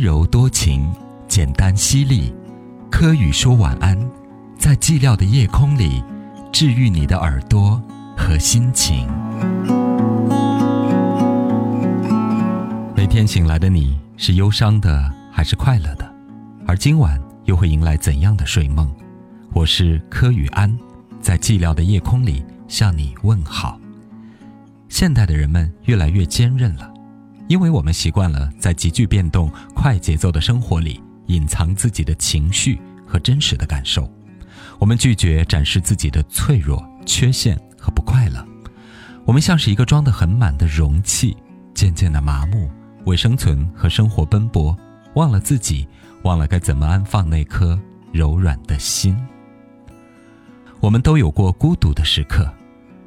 柔多情，简单犀利。柯宇说晚安，在寂寥的夜空里，治愈你的耳朵和心情。每天醒来的你是忧伤的还是快乐的？而今晚又会迎来怎样的睡梦？我是柯宇安，在寂寥的夜空里向你问好。现代的人们越来越坚韧了。因为我们习惯了在急剧变动、快节奏的生活里隐藏自己的情绪和真实的感受，我们拒绝展示自己的脆弱、缺陷和不快乐。我们像是一个装得很满的容器，渐渐的麻木，为生存和生活奔波，忘了自己，忘了该怎么安放那颗柔软的心。我们都有过孤独的时刻，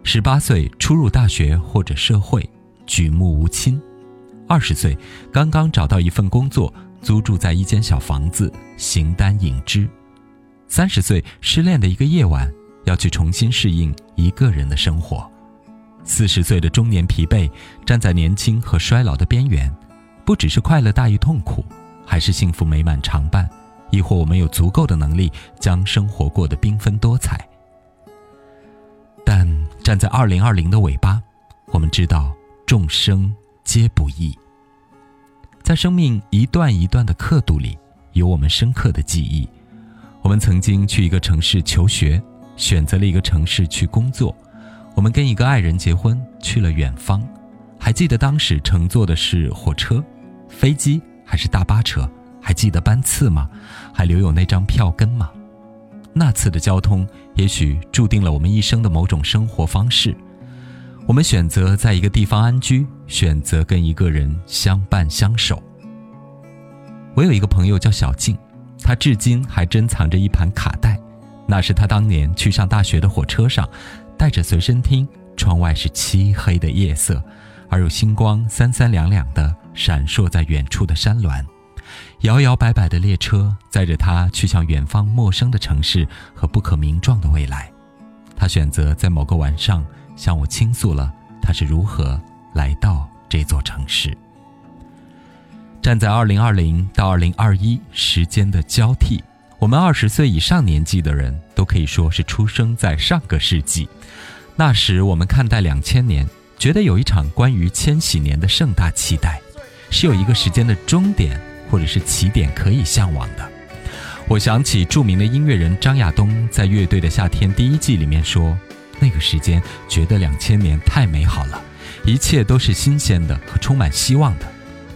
十八岁初入大学或者社会，举目无亲。二十岁，刚刚找到一份工作，租住在一间小房子，形单影只；三十岁，失恋的一个夜晚，要去重新适应一个人的生活；四十岁的中年疲惫，站在年轻和衰老的边缘，不只是快乐大于痛苦，还是幸福美满常伴，亦或我们有足够的能力将生活过得缤纷多彩。但站在二零二零的尾巴，我们知道众生。皆不易。在生命一段一段的刻度里，有我们深刻的记忆。我们曾经去一个城市求学，选择了一个城市去工作。我们跟一个爱人结婚，去了远方。还记得当时乘坐的是火车、飞机还是大巴车？还记得班次吗？还留有那张票根吗？那次的交通，也许注定了我们一生的某种生活方式。我们选择在一个地方安居，选择跟一个人相伴相守。我有一个朋友叫小静，她至今还珍藏着一盘卡带，那是她当年去上大学的火车上，带着随身听。窗外是漆黑的夜色，而有星光三三两两的闪烁在远处的山峦。摇摇摆摆的列车载着她去向远方陌生的城市和不可名状的未来。她选择在某个晚上。向我倾诉了他是如何来到这座城市。站在二零二零到二零二一时间的交替，我们二十岁以上年纪的人都可以说是出生在上个世纪。那时我们看待两千年，觉得有一场关于千禧年的盛大期待，是有一个时间的终点或者是起点可以向往的。我想起著名的音乐人张亚东在《乐队的夏天》第一季里面说。那个时间觉得两千年太美好了，一切都是新鲜的和充满希望的。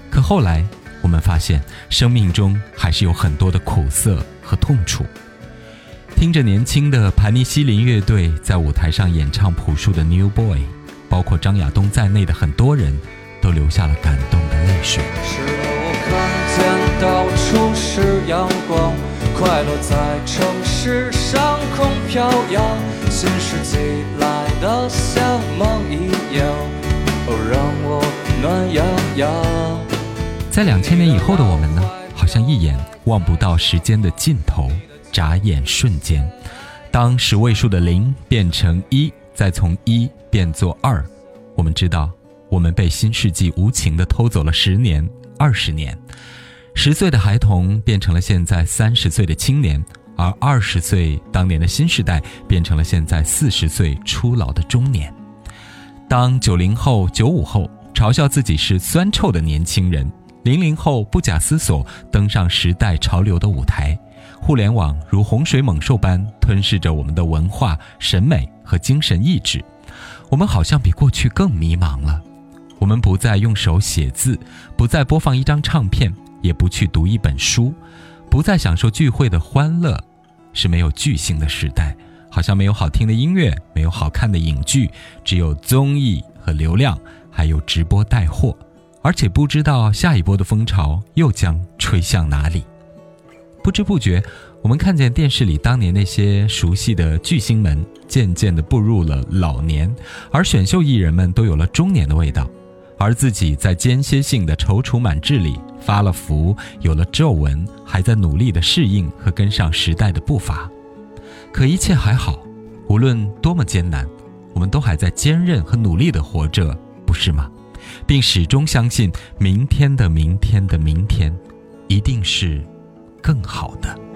可后来我们发现，生命中还是有很多的苦涩和痛楚。听着年轻的盘尼西林乐队在舞台上演唱朴树的《New Boy》，包括张亚东在内的很多人都流下了感动的泪水。是我看见到处是阳光，快乐在城市上空飘扬。新世纪来的像梦一样，哦，让我暖洋洋。在两千年以后的我们呢，好像一眼望不到时间的尽头，眨眼瞬间，当十位数的零变成一，再从一变作二，我们知道，我们被新世纪无情的偷走了十年、二十年，十岁的孩童变成了现在三十岁的青年。而二十岁当年的新时代，变成了现在四十岁初老的中年。当九零后、九五后嘲笑自己是酸臭的年轻人，零零后不假思索登上时代潮流的舞台，互联网如洪水猛兽般吞噬着我们的文化、审美和精神意志。我们好像比过去更迷茫了。我们不再用手写字，不再播放一张唱片，也不去读一本书。不再享受聚会的欢乐，是没有巨星的时代，好像没有好听的音乐，没有好看的影剧，只有综艺和流量，还有直播带货，而且不知道下一波的风潮又将吹向哪里。不知不觉，我们看见电视里当年那些熟悉的巨星们，渐渐地步入了老年，而选秀艺人们都有了中年的味道。而自己在间歇性的踌躇满志里发了福，有了皱纹，还在努力的适应和跟上时代的步伐。可一切还好，无论多么艰难，我们都还在坚韧和努力的活着，不是吗？并始终相信明天的明天的明天，一定是更好的。